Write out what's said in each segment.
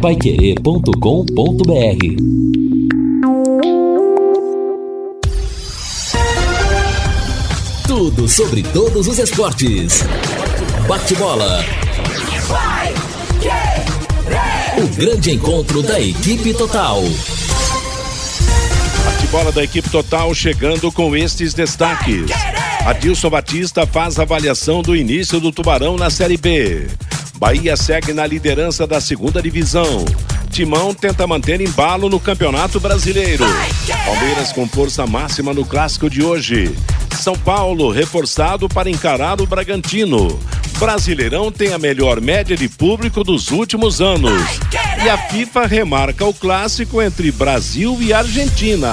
paiquerê.com.br Tudo sobre todos os esportes. Bate-bola. O grande encontro da equipe total. Bate-bola da equipe total chegando com estes destaques. Adilson Batista faz avaliação do início do Tubarão na Série B. Bahia segue na liderança da segunda divisão. Timão tenta manter embalo no Campeonato Brasileiro. Palmeiras com força máxima no clássico de hoje. São Paulo reforçado para encarar o Bragantino. Brasileirão tem a melhor média de público dos últimos anos. E a FIFA remarca o clássico entre Brasil e Argentina.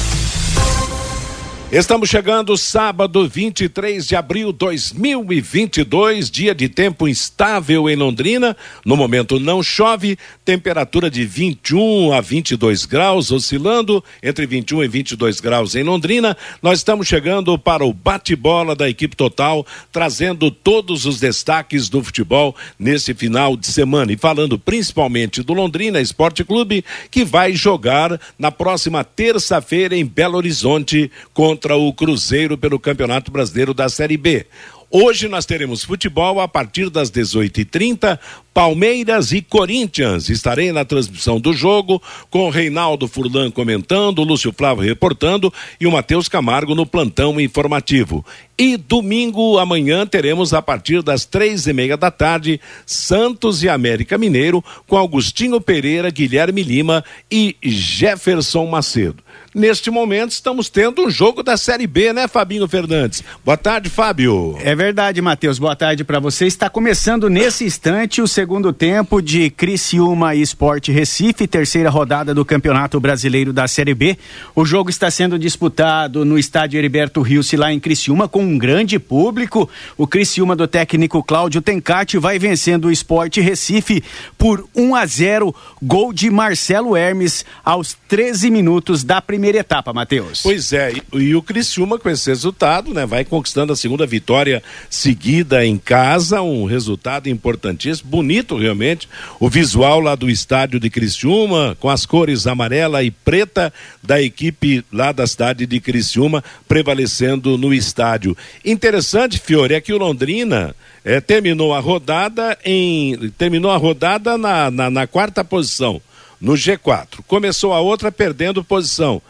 Estamos chegando sábado 23 de abril 2022, dia de tempo instável em Londrina. No momento não chove, temperatura de 21 a 22 graus, oscilando entre 21 e 22 graus em Londrina. Nós estamos chegando para o bate-bola da equipe total, trazendo todos os destaques do futebol nesse final de semana e falando principalmente do Londrina Esporte Clube, que vai jogar na próxima terça-feira em Belo Horizonte contra contra o Cruzeiro pelo Campeonato Brasileiro da Série B. Hoje nós teremos futebol a partir das 18h30, Palmeiras e Corinthians. Estarei na transmissão do jogo com Reinaldo Furlan comentando, Lúcio Flávio reportando e o Matheus Camargo no plantão informativo. E domingo, amanhã, teremos a partir das três e meia da tarde, Santos e América Mineiro, com Augustinho Pereira, Guilherme Lima e Jefferson Macedo. Neste momento, estamos tendo um jogo da Série B, né, Fabinho Fernandes? Boa tarde, Fábio. É verdade, Matheus. Boa tarde para você. Está começando nesse instante o segundo tempo de Criciúma e Esporte Recife, terceira rodada do Campeonato Brasileiro da Série B. O jogo está sendo disputado no estádio Heriberto Rios, lá em Criciúma, com um grande público. O Criciúma do técnico Cláudio Tencati vai vencendo o Esporte Recife por 1 a 0, gol de Marcelo Hermes aos 13 minutos da primeira primeira etapa, Matheus. Pois é, e, e, o Criciúma com esse resultado, né, vai conquistando a segunda vitória seguida em casa, um resultado importantíssimo, bonito realmente, o visual lá do estádio de Criciúma, com as cores amarela e preta da equipe lá da cidade de Criciúma, prevalecendo no estádio. Interessante, Fiore, é que o Londrina é, terminou a rodada em terminou a rodada na, na, na quarta posição no G4. Começou a outra perdendo posição.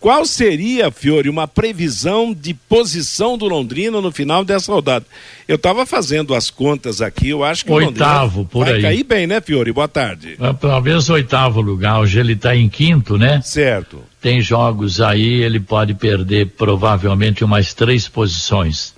Qual seria, Fiore, uma previsão de posição do Londrina no final dessa rodada? Eu estava fazendo as contas aqui, eu acho que oitavo, o Londrina por vai aí. cair bem, né, Fiore? Boa tarde. Talvez oitavo lugar, hoje ele está em quinto, né? Certo. Tem jogos aí, ele pode perder provavelmente umas três posições.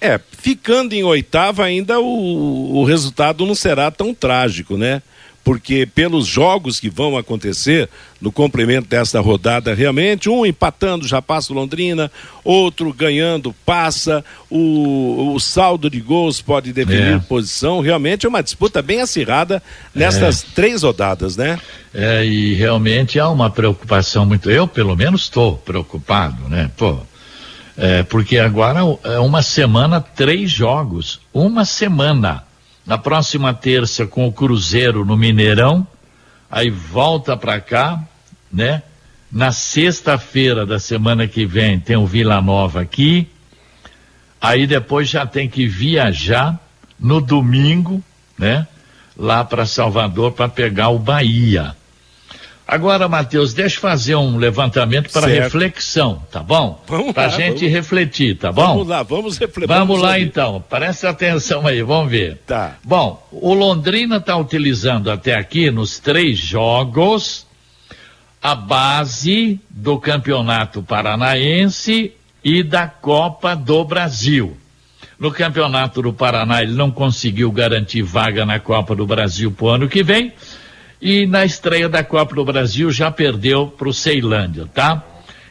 É, ficando em oitavo ainda o, o resultado não será tão trágico, né? Porque pelos jogos que vão acontecer no complemento desta rodada, realmente, um empatando já passa o Londrina, outro ganhando passa, o, o saldo de gols pode definir é. posição, realmente é uma disputa bem acirrada nestas é. três rodadas, né? É, e realmente há uma preocupação muito, eu pelo menos estou preocupado, né? Pô, é, porque agora é uma semana, três jogos, uma semana na próxima terça com o Cruzeiro no Mineirão, aí volta para cá, né? Na sexta-feira da semana que vem tem o Vila Nova aqui. Aí depois já tem que viajar no domingo, né? Lá para Salvador para pegar o Bahia. Agora, Matheus, deixa eu fazer um levantamento para certo. reflexão, tá bom? Vamos Para a gente vamos... refletir, tá bom? Vamos lá, vamos refletir. Vamos lá então, presta atenção aí, vamos ver. Tá. Bom, o Londrina está utilizando até aqui, nos três jogos, a base do Campeonato Paranaense e da Copa do Brasil. No Campeonato do Paraná, ele não conseguiu garantir vaga na Copa do Brasil para o ano que vem e na estreia da Copa do Brasil já perdeu para o Ceilândia, tá?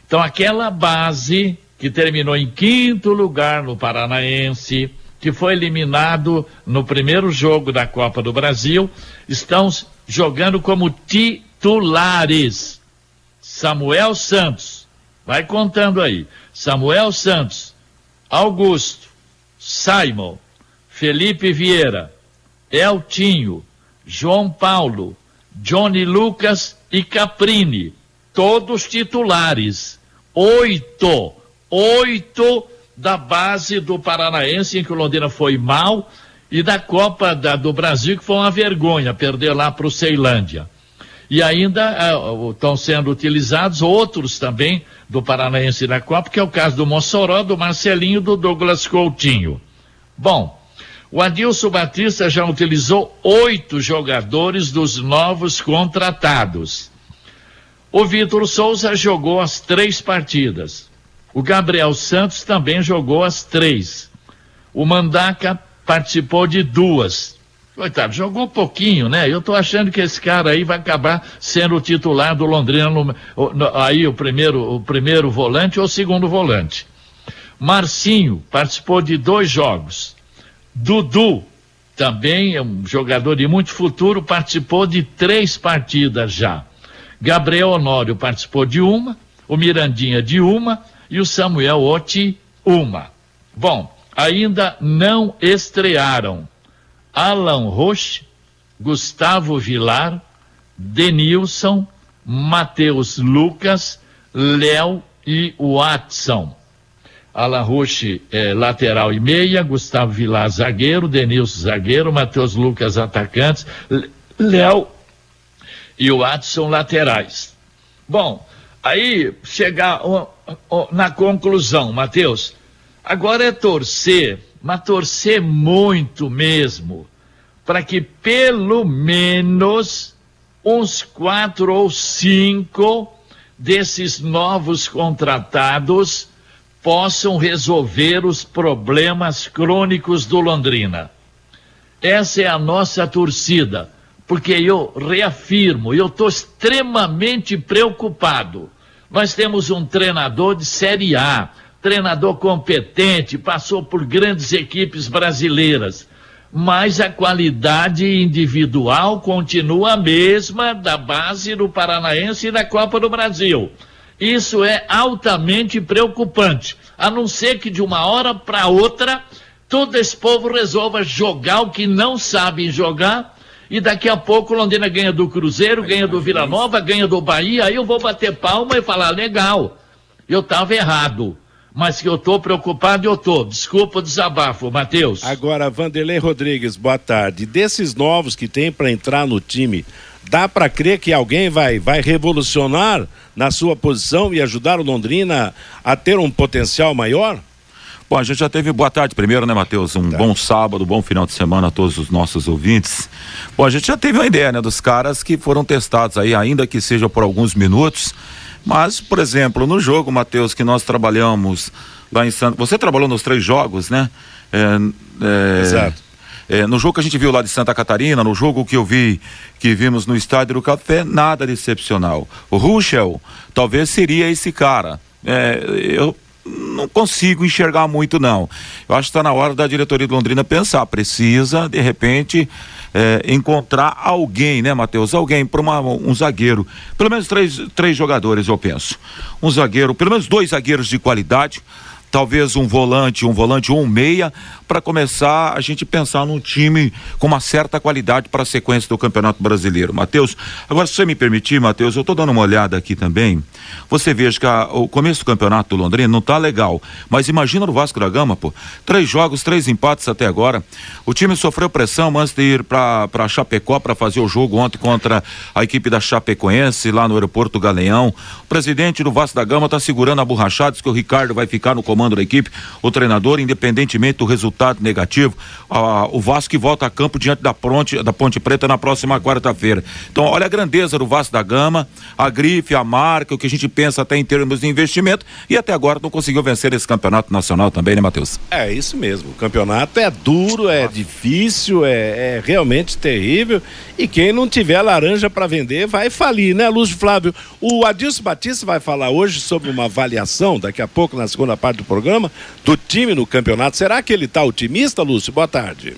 Então aquela base que terminou em quinto lugar no Paranaense, que foi eliminado no primeiro jogo da Copa do Brasil, estão jogando como titulares. Samuel Santos, vai contando aí. Samuel Santos, Augusto, Simon, Felipe Vieira, Eltinho, João Paulo, Johnny Lucas e Caprini, todos titulares. Oito, oito da base do Paranaense, em que o Londrina foi mal, e da Copa da, do Brasil, que foi uma vergonha, perder lá para o Ceilândia. E ainda estão uh, sendo utilizados outros também do Paranaense da Copa, que é o caso do Mossoró, do Marcelinho do Douglas Coutinho. Bom, o Adilson Batista já utilizou oito jogadores dos novos contratados. O Vitor Souza jogou as três partidas. O Gabriel Santos também jogou as três. O Mandaca participou de duas. Coitado, jogou pouquinho, né? Eu tô achando que esse cara aí vai acabar sendo o titular do Londrina, no, no, aí o primeiro, o primeiro volante ou o segundo volante. Marcinho participou de dois jogos. Dudu, também é um jogador de muito futuro, participou de três partidas já. Gabriel Honório participou de uma, o Mirandinha de uma e o Samuel Oti uma. Bom, ainda não estrearam Alan Roche, Gustavo Vilar, Denilson, Matheus Lucas, Léo e Watson. Alan Roche é, lateral e meia, Gustavo Vilar zagueiro, Denilson zagueiro, Matheus Lucas atacantes, Léo e o Watson laterais. Bom, aí chegar na conclusão, Matheus, agora é torcer, mas torcer muito mesmo, para que pelo menos uns quatro ou cinco desses novos contratados possam resolver os problemas crônicos do Londrina. Essa é a nossa torcida, porque eu reafirmo, eu estou extremamente preocupado. Nós temos um treinador de Série A, treinador competente, passou por grandes equipes brasileiras, mas a qualidade individual continua a mesma da base do Paranaense e da Copa do Brasil. Isso é altamente preocupante, a não ser que de uma hora para outra todo esse povo resolva jogar o que não sabem jogar e daqui a pouco Londrina ganha do Cruzeiro, ganha do Vila Nova, ganha do Bahia, aí eu vou bater palma e falar, legal, eu estava errado. Mas que eu estou preocupado, eu estou. Desculpa o desabafo, Matheus. Agora, Vanderlei Rodrigues, boa tarde. Desses novos que tem para entrar no time, Dá para crer que alguém vai, vai revolucionar na sua posição e ajudar o Londrina a ter um potencial maior? Bom, a gente já teve boa tarde primeiro, né, Matheus? Um tá. bom sábado, bom final de semana a todos os nossos ouvintes. Bom, a gente já teve uma ideia, né, dos caras que foram testados aí, ainda que seja por alguns minutos. Mas, por exemplo, no jogo, Matheus, que nós trabalhamos lá em Santos. Você trabalhou nos três jogos, né? É, é, Exato. É, no jogo que a gente viu lá de Santa Catarina, no jogo que eu vi, que vimos no Estádio do Café, nada de excepcional. O Ruschel talvez seria esse cara. É, eu não consigo enxergar muito, não. Eu acho que está na hora da diretoria de Londrina pensar. Precisa, de repente, é, encontrar alguém, né, Matheus? Alguém para um zagueiro. Pelo menos três, três jogadores, eu penso. Um zagueiro, pelo menos dois zagueiros de qualidade talvez um volante, um volante ou um meia, para começar a gente pensar num time com uma certa qualidade para a sequência do Campeonato Brasileiro. Matheus, agora se você me permitir, Matheus, eu estou dando uma olhada aqui também. Você veja que a, o começo do Campeonato do Londrina não está legal, mas imagina no Vasco da Gama, pô, três jogos, três empates até agora. O time sofreu pressão antes de ir para Chapecó para fazer o jogo ontem contra a equipe da Chapecoense lá no aeroporto Galeão. O presidente do Vasco da Gama está segurando a borrachada, diz que o Ricardo vai ficar no comando comando da equipe, o treinador, independentemente do resultado negativo, a, o Vasco que volta a campo diante da Ponte, da Ponte Preta na próxima quarta-feira. Então, olha a grandeza do Vasco da Gama, a grife, a marca, o que a gente pensa até em termos de investimento e até agora não conseguiu vencer esse campeonato nacional também, né, Matheus? É isso mesmo. O campeonato é duro, é difícil, é, é realmente terrível. E quem não tiver laranja para vender vai falir, né, Lúcio Flávio? O Adilson Batista vai falar hoje sobre uma avaliação, daqui a pouco, na segunda parte do programa, do time no campeonato. Será que ele está otimista, Lúcio? Boa tarde.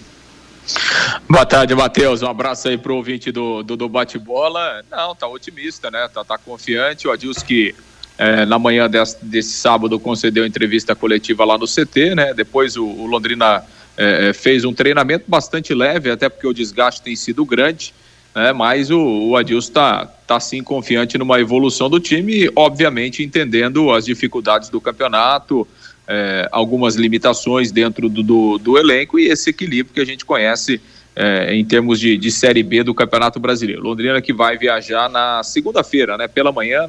Boa tarde, Matheus. Um abraço aí pro ouvinte do, do, do bate-bola. Não, tá otimista, né? Tá, tá confiante. O Adilson que é, na manhã desse, desse, sábado concedeu entrevista coletiva lá no CT, né? Depois o, o Londrina é, é, fez um treinamento bastante leve, até porque o desgaste tem sido grande, né? Mas o, o Adilson está tá sim confiante numa evolução do time, obviamente entendendo as dificuldades do campeonato, é, algumas limitações dentro do, do, do, elenco e esse equilíbrio que a gente conhece é, em termos de, de Série B do Campeonato Brasileiro. Londrina que vai viajar na segunda-feira, né? Pela manhã,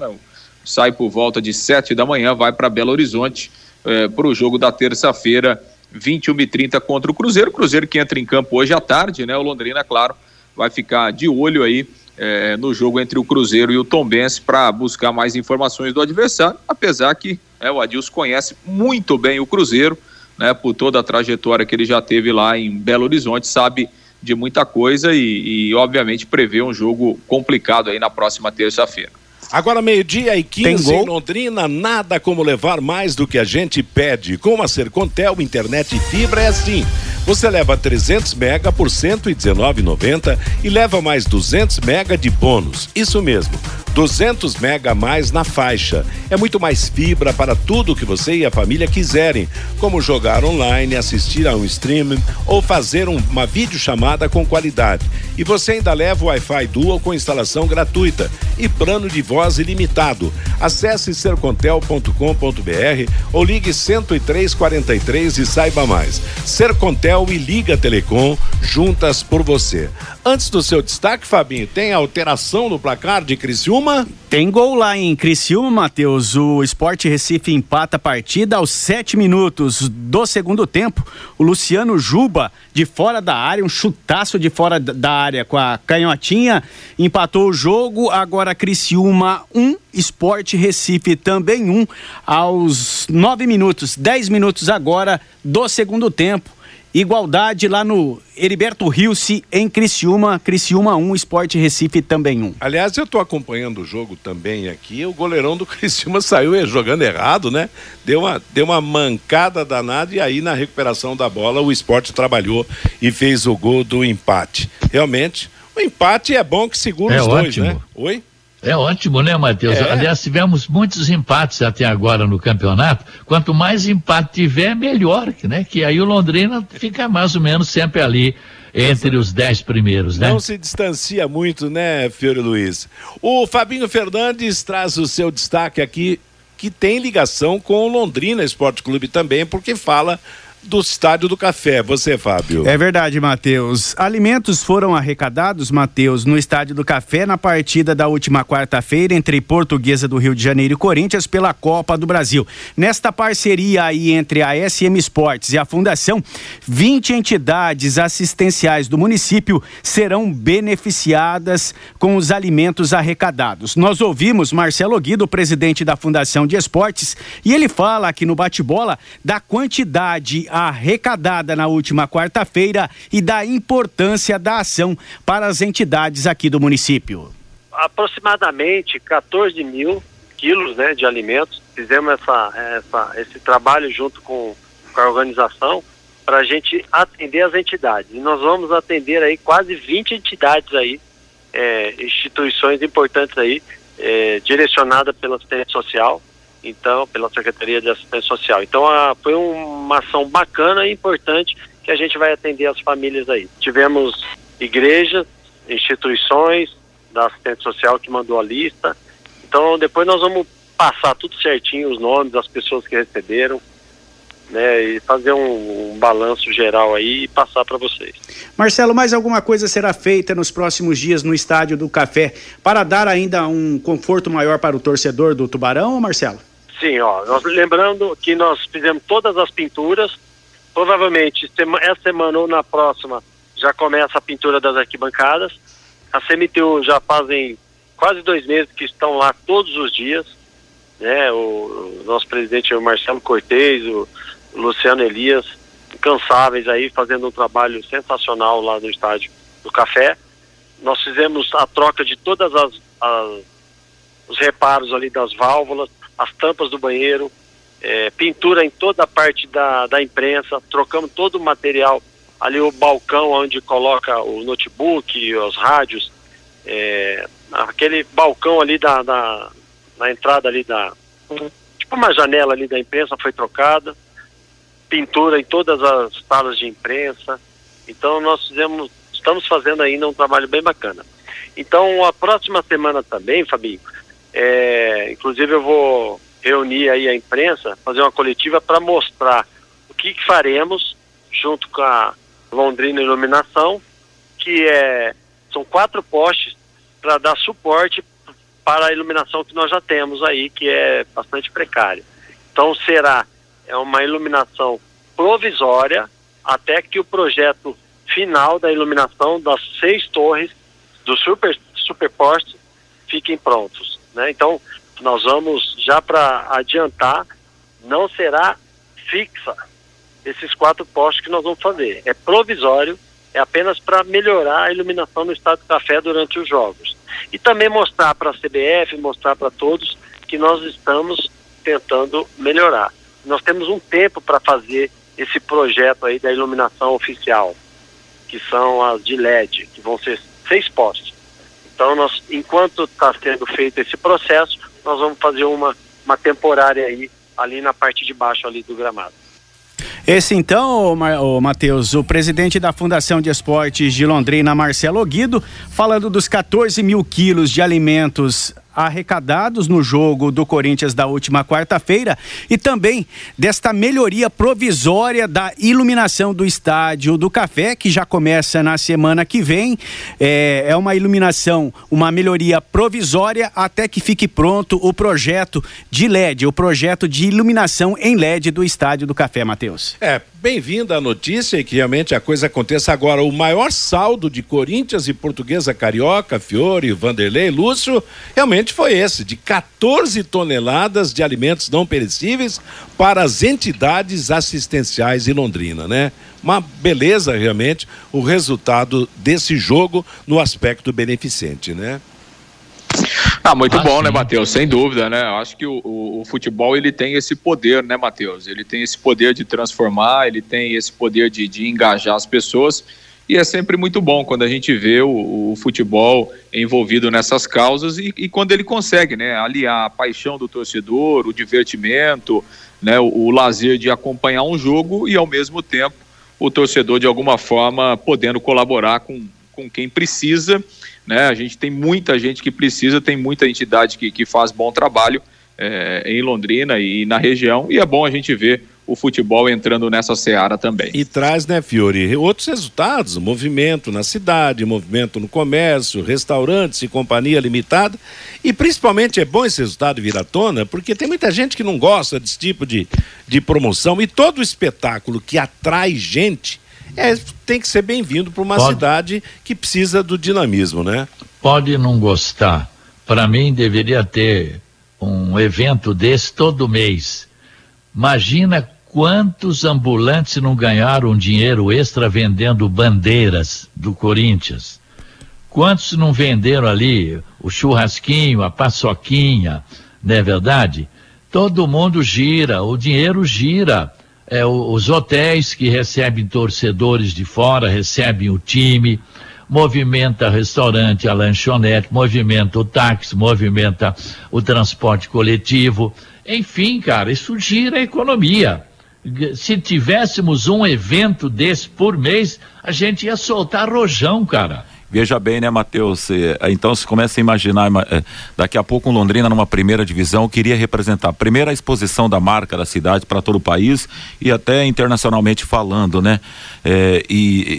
sai por volta de sete da manhã, vai para Belo Horizonte é, para o jogo da terça-feira, 21 e 30 contra o Cruzeiro. Cruzeiro que entra em campo hoje à tarde, né? O Londrina, claro, vai ficar de olho aí é, no jogo entre o Cruzeiro e o Tombense para buscar mais informações do adversário, apesar que é, o Adilson conhece muito bem o Cruzeiro, né? Por toda a trajetória que ele já teve lá em Belo Horizonte, sabe de muita coisa e, e obviamente prevê um jogo complicado aí na próxima terça-feira. Agora, meio-dia e 15 em Londrina, nada como levar mais do que a gente pede. Com a Sercontel, internet e fibra é assim. Você leva 300 mega por 119,90 e leva mais 200 mega de bônus. Isso mesmo, 200 mega a mais na faixa. É muito mais fibra para tudo que você e a família quiserem, como jogar online, assistir a um streaming ou fazer um, uma videochamada com qualidade. E você ainda leva o Wi-Fi Dual com instalação gratuita e plano de voz ilimitado. Acesse sercontel.com.br ou ligue 10343 e saiba mais. Sercontel e Liga Telecom juntas por você. Antes do seu destaque, Fabinho, tem alteração no placar de Criciúma? Tem gol lá em Criciúma, Matheus. O Esporte Recife empata a partida aos sete minutos do segundo tempo. O Luciano Juba, de fora da área, um chutaço de fora da área com a canhotinha, empatou o jogo. Agora Criciúma um, Esporte Recife também um, aos nove minutos, dez minutos agora do segundo tempo. Igualdade lá no Heriberto Rilse em Criciúma, Criciúma 1, Esporte Recife também 1. Aliás, eu estou acompanhando o jogo também aqui. O goleirão do Criciúma saiu jogando errado, né? Deu uma, deu uma mancada danada e aí na recuperação da bola o esporte trabalhou e fez o gol do empate. Realmente, o empate é bom que segura é os ótimo. dois, né? Oi? É ótimo, né, Matheus? É. Aliás, tivemos muitos empates até agora no campeonato. Quanto mais empate tiver, melhor, né? Que aí o Londrina fica mais ou menos sempre ali entre os dez primeiros, né? Não se distancia muito, né, Fiore Luiz? O Fabinho Fernandes traz o seu destaque aqui, que tem ligação com o Londrina Esporte Clube também, porque fala do Estádio do Café. Você, Fábio. É verdade, Matheus. Alimentos foram arrecadados, Matheus, no Estádio do Café na partida da última quarta-feira entre Portuguesa do Rio de Janeiro e Corinthians pela Copa do Brasil. Nesta parceria aí entre a SM Esportes e a Fundação, 20 entidades assistenciais do município serão beneficiadas com os alimentos arrecadados. Nós ouvimos Marcelo Guido, presidente da Fundação de Esportes, e ele fala aqui no bate-bola da quantidade arrecadada na última quarta-feira e da importância da ação para as entidades aqui do município. Aproximadamente 14 mil quilos né, de alimentos. Fizemos essa, essa, esse trabalho junto com, com a organização para a gente atender as entidades. E nós vamos atender aí quase 20 entidades aí, é, instituições importantes aí, é, direcionada pela assistência social então pela Secretaria de Assistência Social. Então a, foi uma ação bacana e importante que a gente vai atender as famílias aí. Tivemos igrejas, instituições da assistência social que mandou a lista. Então depois nós vamos passar tudo certinho os nomes das pessoas que receberam. Né, e fazer um, um balanço geral aí e passar para vocês. Marcelo, mais alguma coisa será feita nos próximos dias no Estádio do Café para dar ainda um conforto maior para o torcedor do Tubarão, Marcelo? Sim, ó, nós lembrando que nós fizemos todas as pinturas, provavelmente essa semana ou na próxima já começa a pintura das arquibancadas. A CMTU já fazem quase dois meses que estão lá todos os dias, né? O, o nosso presidente o Marcelo Cortez, o Luciano Elias, incansáveis aí, fazendo um trabalho sensacional lá no estádio do Café. Nós fizemos a troca de todas as, as os reparos ali das válvulas, as tampas do banheiro, é, pintura em toda a parte da, da imprensa, trocamos todo o material, ali o balcão onde coloca o notebook, os rádios, é, aquele balcão ali da, da, na entrada ali da, tipo uma janela ali da imprensa foi trocada, pintura em todas as salas de imprensa, então nós fizemos, estamos fazendo ainda um trabalho bem bacana. Então a próxima semana também, Fabinho, é, inclusive eu vou reunir aí a imprensa, fazer uma coletiva para mostrar o que, que, faremos junto com a Londrina Iluminação, que é, são quatro postes para dar suporte para a iluminação que nós já temos aí, que é bastante precária. Então será é uma iluminação provisória até que o projeto final da iluminação das seis torres do super superposte fiquem prontos. Né? Então, nós vamos, já para adiantar, não será fixa esses quatro postes que nós vamos fazer. É provisório, é apenas para melhorar a iluminação no estado do café durante os jogos. E também mostrar para a CBF, mostrar para todos que nós estamos tentando melhorar. Nós temos um tempo para fazer esse projeto aí da iluminação oficial, que são as de LED, que vão ser seis postes. Então, nós, enquanto está sendo feito esse processo, nós vamos fazer uma, uma temporária aí, ali na parte de baixo ali do gramado. Esse então, o Matheus, o presidente da Fundação de Esportes de Londrina, Marcelo Guido, falando dos 14 mil quilos de alimentos arrecadados no jogo do Corinthians da última quarta-feira e também desta melhoria provisória da iluminação do estádio do Café, que já começa na semana que vem. É, é uma iluminação, uma melhoria provisória até que fique pronto o projeto de LED, o projeto de iluminação em LED do estádio do Café, Matheus. É, bem-vinda a notícia e que realmente a coisa aconteça agora. O maior saldo de Corinthians e Portuguesa Carioca, Fiore, Vanderlei, Lúcio, realmente foi esse, de 14 toneladas de alimentos não perecíveis para as entidades assistenciais em Londrina, né? Uma beleza realmente o resultado desse jogo no aspecto beneficente, né? Ah, muito ah, bom, né, sim. né, Matheus? Sem dúvida, né? Eu acho que o, o, o, futebol ele tem esse poder, né, Matheus? Ele tem esse poder de transformar, ele tem esse poder de, de engajar as pessoas. E é sempre muito bom quando a gente vê o, o futebol envolvido nessas causas e, e, quando ele consegue, né, aliar a paixão do torcedor, o divertimento, né, o, o lazer de acompanhar um jogo e ao mesmo tempo o torcedor de alguma forma podendo colaborar com, com quem precisa né? A gente tem muita gente que precisa, tem muita entidade que, que faz bom trabalho é, em Londrina e na região, e é bom a gente ver o futebol entrando nessa seara também. E traz, né, Fiore, outros resultados, movimento na cidade, movimento no comércio, restaurantes e companhia limitada, e principalmente é bom esse resultado vir à tona, porque tem muita gente que não gosta desse tipo de, de promoção, e todo espetáculo que atrai gente é, tem que ser bem-vindo para uma Pode. cidade que precisa do dinamismo, né? Pode não gostar. Para mim, deveria ter um evento desse todo mês. Imagina quantos ambulantes não ganharam dinheiro extra vendendo bandeiras do Corinthians. Quantos não venderam ali o churrasquinho, a paçoquinha, não é verdade? Todo mundo gira, o dinheiro gira é, os hotéis que recebem torcedores de fora, recebem o time, movimenta restaurante, a lanchonete, movimenta o táxi, movimenta o transporte coletivo. Enfim, cara, isso gira a economia. Se tivéssemos um evento desse por mês, a gente ia soltar rojão, cara. Veja bem, né, Matheus? Eh, então se começa a imaginar, eh, daqui a pouco Londrina numa primeira divisão queria representar a exposição da marca da cidade para todo o país e até internacionalmente falando, né? É, e,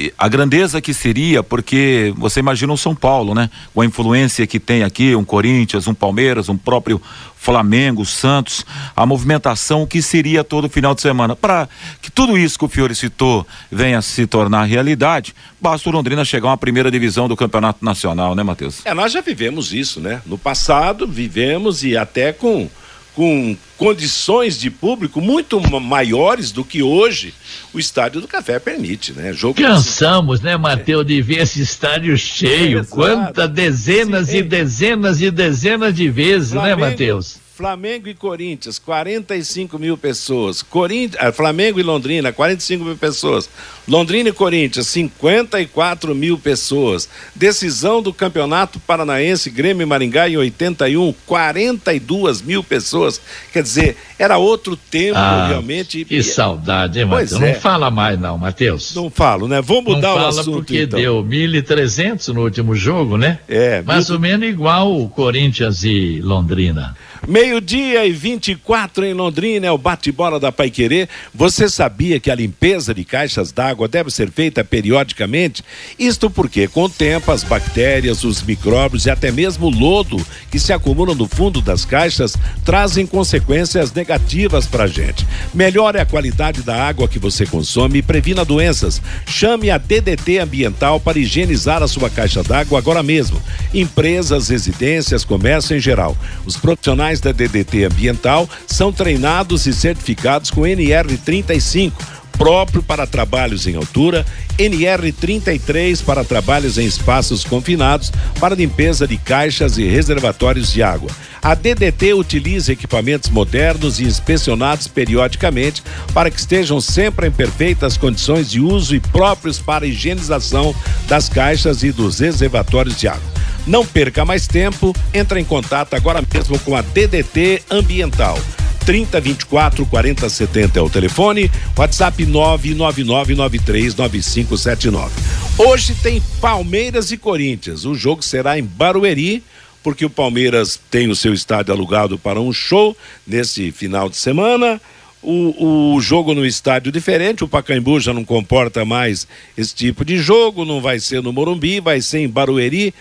e, a grandeza que seria, porque você imagina um São Paulo, né? Com a influência que tem aqui, um Corinthians, um Palmeiras, um próprio Flamengo, Santos, a movimentação que seria todo final de semana. Para que tudo isso que o Fiore citou venha se tornar realidade, basta o Londrina chegar a uma primeira divisão do Campeonato Nacional, né, Matheus? É, nós já vivemos isso, né? No passado vivemos e até com com condições de público muito maiores do que hoje o estádio do Café permite, né? Jogo Cansamos, assim. né, Matheus, de ver esse estádio cheio, é, quantas dezenas Sim, e dezenas e dezenas de vezes, né, Flamengo, né, Matheus? Flamengo e Corinthians, 45 mil pessoas. Corinthians, ah, Flamengo e Londrina, 45 mil pessoas. Londrina e Corinthians, 54 mil pessoas. Decisão do Campeonato Paranaense, Grêmio e Maringá em 81, 42 mil pessoas. Quer dizer, era outro tempo ah, realmente. Que saudade, hein, Matheus? É. Não fala mais, não, Matheus. Não falo, né? Vamos mudar não o assunto. Fala porque então. deu 1.300 no último jogo, né? É. Mais mil... ou menos igual o Corinthians e Londrina. Meio-dia e 24 em Londrina, é o bate-bola da Paiquerê. Você sabia que a limpeza de caixas d'água deve ser feita periodicamente? Isto porque, com o tempo, as bactérias, os micróbios e até mesmo o lodo que se acumulam no fundo das caixas trazem consequências negativas para a gente. Melhore a qualidade da água que você consome e previna doenças. Chame a DDT Ambiental para higienizar a sua caixa d'água agora mesmo. Empresas, residências, comércio em geral. Os profissionais da DDT Ambiental são treinados e certificados com NR35 próprio para trabalhos em altura, NR33 para trabalhos em espaços confinados, para limpeza de caixas e reservatórios de água. A DDT utiliza equipamentos modernos e inspecionados periodicamente para que estejam sempre em perfeitas condições de uso e próprios para a higienização das caixas e dos reservatórios de água. Não perca mais tempo, entre em contato agora mesmo com a DDT Ambiental. 30 24 40 70 é o telefone, WhatsApp 999939579. Hoje tem Palmeiras e Corinthians. O jogo será em Barueri, porque o Palmeiras tem o seu estádio alugado para um show nesse final de semana. O, o, jogo no estádio diferente, o Pacaembu já não comporta mais esse tipo de jogo, não vai ser no Morumbi, vai ser em Barueri.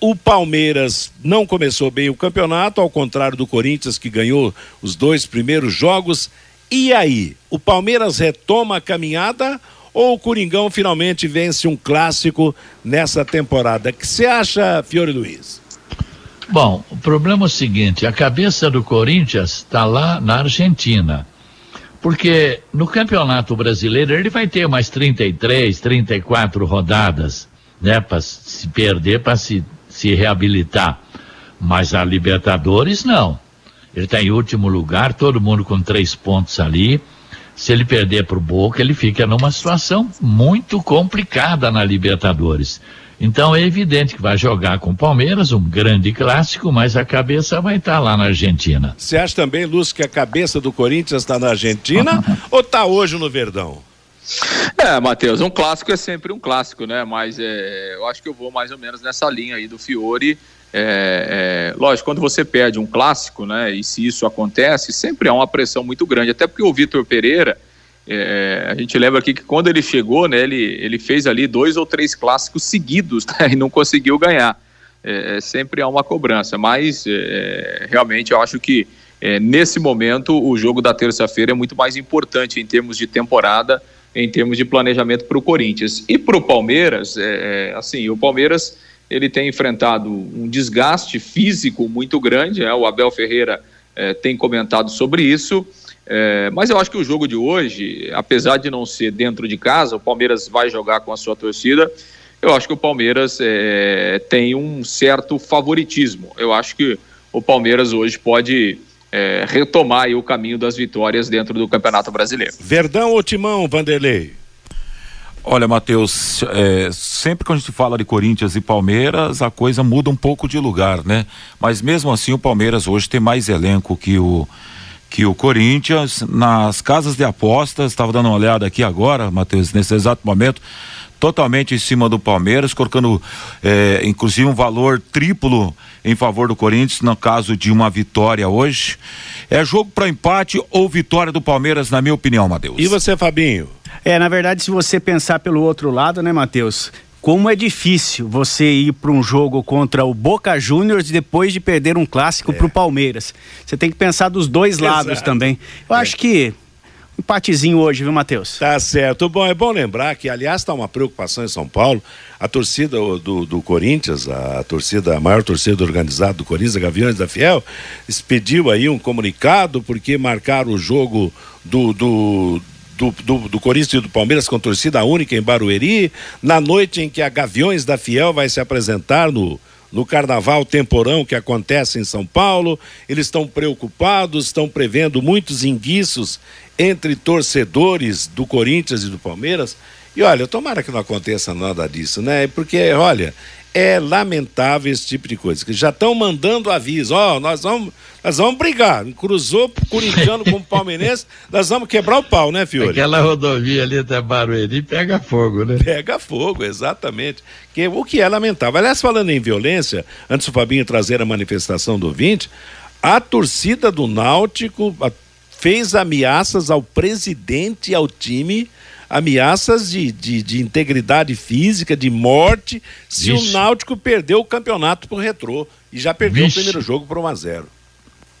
O Palmeiras não começou bem o campeonato, ao contrário do Corinthians, que ganhou os dois primeiros jogos. E aí, o Palmeiras retoma a caminhada ou o Coringão finalmente vence um clássico nessa temporada? O que você acha, Fiore Luiz? Bom, o problema é o seguinte: a cabeça do Corinthians está lá na Argentina. Porque no Campeonato Brasileiro ele vai ter mais 33, 34 rodadas, né? Para se perder, para se se reabilitar. Mas a Libertadores não. Ele está em último lugar, todo mundo com três pontos ali. Se ele perder para o Boca, ele fica numa situação muito complicada na Libertadores. Então é evidente que vai jogar com o Palmeiras, um grande clássico, mas a cabeça vai estar tá lá na Argentina. Você acha também, Lúcio, que a cabeça do Corinthians está na Argentina ou está hoje no Verdão? É, Matheus, um clássico é sempre um clássico, né? Mas é, eu acho que eu vou mais ou menos nessa linha aí do Fiore. É, é, lógico, quando você perde um clássico, né? E se isso acontece, sempre há uma pressão muito grande. Até porque o Vitor Pereira, é, a gente lembra aqui que quando ele chegou, né? Ele, ele fez ali dois ou três clássicos seguidos né, e não conseguiu ganhar. É, é, sempre há uma cobrança, mas realmente eu acho que nesse momento o jogo da terça-feira é muito mais importante em termos de temporada em termos de planejamento para o Corinthians. E para o Palmeiras, é, é, assim, o Palmeiras ele tem enfrentado um desgaste físico muito grande, é, o Abel Ferreira é, tem comentado sobre isso, é, mas eu acho que o jogo de hoje, apesar de não ser dentro de casa, o Palmeiras vai jogar com a sua torcida, eu acho que o Palmeiras é, tem um certo favoritismo. Eu acho que o Palmeiras hoje pode é, retomar o caminho das vitórias dentro do Campeonato Brasileiro. Verdão ou Timão, Vanderlei? Olha, Matheus, é, sempre que a gente fala de Corinthians e Palmeiras, a coisa muda um pouco de lugar, né? Mas mesmo assim, o Palmeiras hoje tem mais elenco que o que o Corinthians nas casas de apostas, estava dando uma olhada aqui agora, Matheus, nesse exato momento, totalmente em cima do Palmeiras, colocando é, inclusive um valor triplo em favor do Corinthians no caso de uma vitória hoje. É jogo para empate ou vitória do Palmeiras, na minha opinião, Matheus. E você, Fabinho? É, na verdade, se você pensar pelo outro lado, né, Matheus? como é difícil você ir para um jogo contra o Boca Juniors depois de perder um clássico é. para o Palmeiras. Você tem que pensar dos dois Exato. lados também. Eu é. acho que empatezinho hoje, viu, Matheus? Tá certo. Bom, é bom lembrar que, aliás, está uma preocupação em São Paulo. A torcida do, do Corinthians, a torcida, a maior torcida organizada do Corinthians, Gaviões da Fiel, expediu aí um comunicado porque marcaram o jogo do, do do, do, do, Corinthians e do Palmeiras com torcida única em Barueri, na noite em que a Gaviões da Fiel vai se apresentar no, no carnaval temporão que acontece em São Paulo. Eles estão preocupados, estão prevendo muitos enguiços entre torcedores do Corinthians e do Palmeiras. E olha, tomara que não aconteça nada disso, né? Porque, olha, é lamentável esse tipo de coisa. Que já estão mandando aviso, ó, oh, nós vamos, nós vamos brigar. Cruzou corintiano com o palmeirense, nós vamos quebrar o pau, né, Fiore? Aquela rodovia ali até Barueri pega fogo, né? Pega fogo, exatamente. Que, o que é lamentável. Aliás, falando em violência, antes do Fabinho trazer a manifestação do 20, a torcida do Náutico fez ameaças ao presidente e ao time ameaças de, de, de integridade física, de morte, se Vixe. o Náutico perdeu o campeonato pro retrô. E já perdeu Vixe. o primeiro jogo por 1 a 0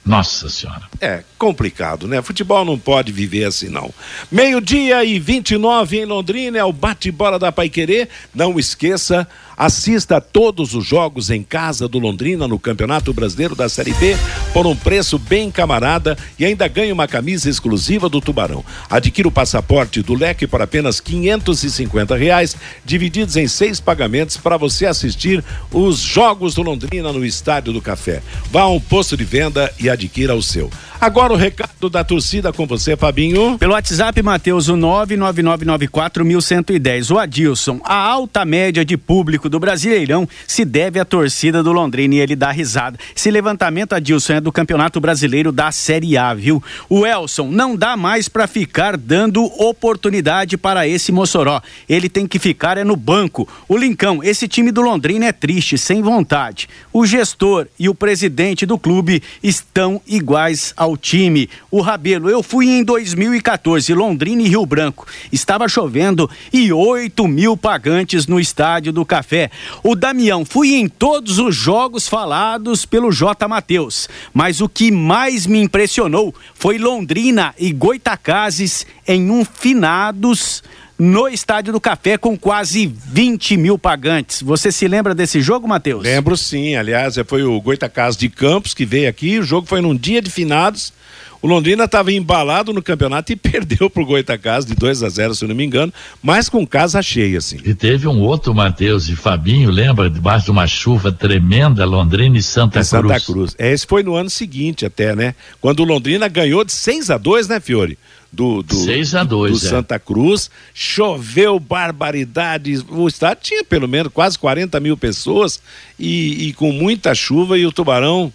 nossa Senhora. É complicado, né? Futebol não pode viver assim, não. Meio-dia e 29 em Londrina é o bate-bola da Paiquerê. Não esqueça, assista a todos os jogos em casa do Londrina no Campeonato Brasileiro da Série B por um preço bem camarada e ainda ganhe uma camisa exclusiva do Tubarão. Adquira o passaporte do leque por apenas 550 reais, divididos em seis pagamentos para você assistir os jogos do Londrina no Estádio do Café. Vá a um posto de venda e adquira o seu. Agora o recado da torcida com você, Fabinho. Pelo WhatsApp, Matheus, o 99994110. O Adilson, a alta média de público do Brasileirão se deve à torcida do Londrina e ele dá risada. Esse levantamento, Adilson, é do Campeonato Brasileiro da Série A, viu? O Elson, não dá mais para ficar dando oportunidade para esse Mossoró. Ele tem que ficar é no banco. O Lincão, esse time do Londrina é triste, sem vontade. O gestor e o presidente do clube estão iguais ao ao time. O Rabelo, eu fui em 2014, Londrina e Rio Branco. Estava chovendo e 8 mil pagantes no estádio do Café. O Damião, fui em todos os jogos falados pelo J. Matheus. Mas o que mais me impressionou foi Londrina e Goitacazes em um finados no Estádio do Café com quase 20 mil pagantes. Você se lembra desse jogo, Matheus? Lembro sim. Aliás, foi o Goitacás de Campos que veio aqui. O jogo foi num dia de finados. O Londrina estava embalado no campeonato e perdeu para o Goitacás de 2 a 0 se eu não me engano, mas com casa cheia, assim. E teve um outro Matheus e Fabinho, lembra? Debaixo de uma chuva tremenda, Londrina e Santa Cruz. Santa Cruz. É, esse foi no ano seguinte até, né? Quando o Londrina ganhou de 6 a 2 né, Fiore? Do, do, 6 a 2, do é. Santa Cruz. Choveu barbaridades. O estádio tinha pelo menos quase 40 mil pessoas e, e com muita chuva e o Tubarão